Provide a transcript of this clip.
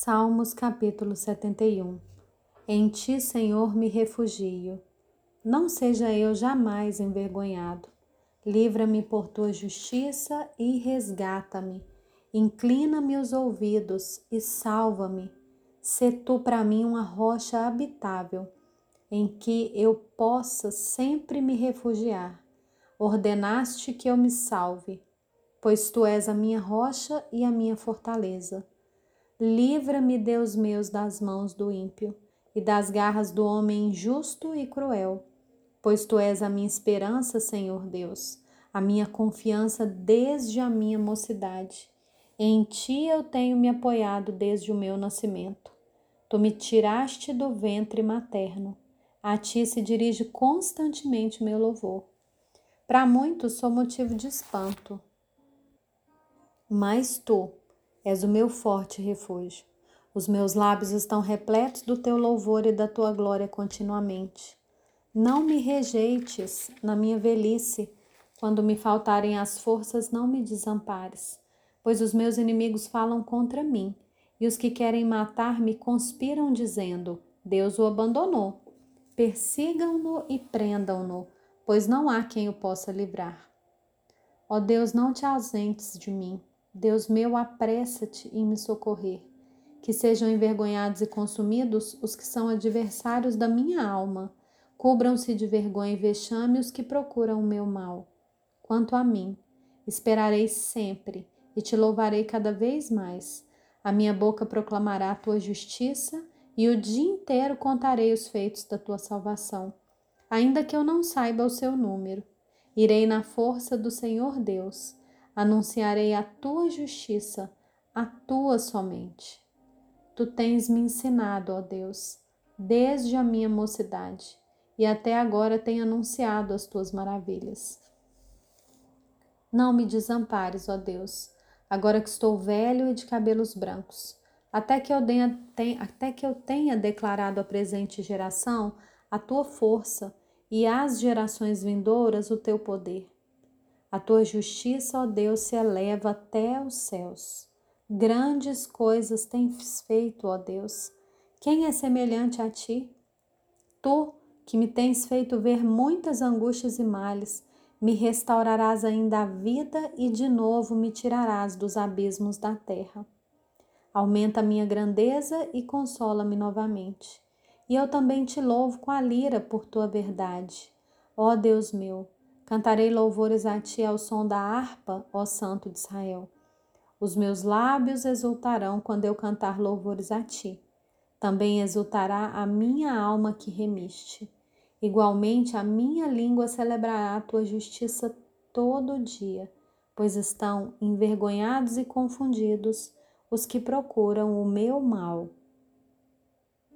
Salmos capítulo 71 Em ti, Senhor, me refugio. Não seja eu jamais envergonhado. Livra-me por tua justiça e resgata-me. Inclina-me os ouvidos e salva-me. Sê tu para mim uma rocha habitável, em que eu possa sempre me refugiar. Ordenaste que eu me salve, pois tu és a minha rocha e a minha fortaleza. Livra-me, Deus meus, das mãos do ímpio e das garras do homem injusto e cruel, pois tu és a minha esperança, Senhor Deus, a minha confiança desde a minha mocidade. Em ti eu tenho me apoiado desde o meu nascimento. Tu me tiraste do ventre materno. A ti se dirige constantemente meu louvor. Para muitos sou motivo de espanto. Mas tu, És o meu forte refúgio. Os meus lábios estão repletos do teu louvor e da tua glória continuamente. Não me rejeites na minha velhice. Quando me faltarem as forças, não me desampares, pois os meus inimigos falam contra mim, e os que querem matar-me conspiram, dizendo: Deus o abandonou. Persigam-no e prendam-no, pois não há quem o possa livrar. Ó Deus, não te ausentes de mim. Deus meu, apressa-te em me socorrer. Que sejam envergonhados e consumidos os que são adversários da minha alma. Cubram-se de vergonha e vexame os que procuram o meu mal. Quanto a mim, esperarei sempre e te louvarei cada vez mais. A minha boca proclamará a tua justiça e o dia inteiro contarei os feitos da tua salvação, ainda que eu não saiba o seu número. Irei na força do Senhor Deus anunciarei a tua justiça, a tua somente. Tu tens me ensinado, ó Deus, desde a minha mocidade, e até agora tenho anunciado as tuas maravilhas. Não me desampares, ó Deus, agora que estou velho e de cabelos brancos, até que eu tenha, até que eu tenha declarado à presente geração a tua força e às gerações vindouras o teu poder. A tua justiça, ó Deus, se eleva até os céus. Grandes coisas tens feito, ó Deus. Quem é semelhante a ti? Tu, que me tens feito ver muitas angústias e males, me restaurarás ainda a vida e de novo me tirarás dos abismos da terra. Aumenta a minha grandeza e consola-me novamente. E eu também te louvo com a lira por tua verdade. Ó Deus meu, Cantarei louvores a ti ao som da harpa, ó Santo de Israel. Os meus lábios exultarão quando eu cantar louvores a ti. Também exultará a minha alma que remiste. Igualmente a minha língua celebrará a tua justiça todo dia, pois estão envergonhados e confundidos os que procuram o meu mal.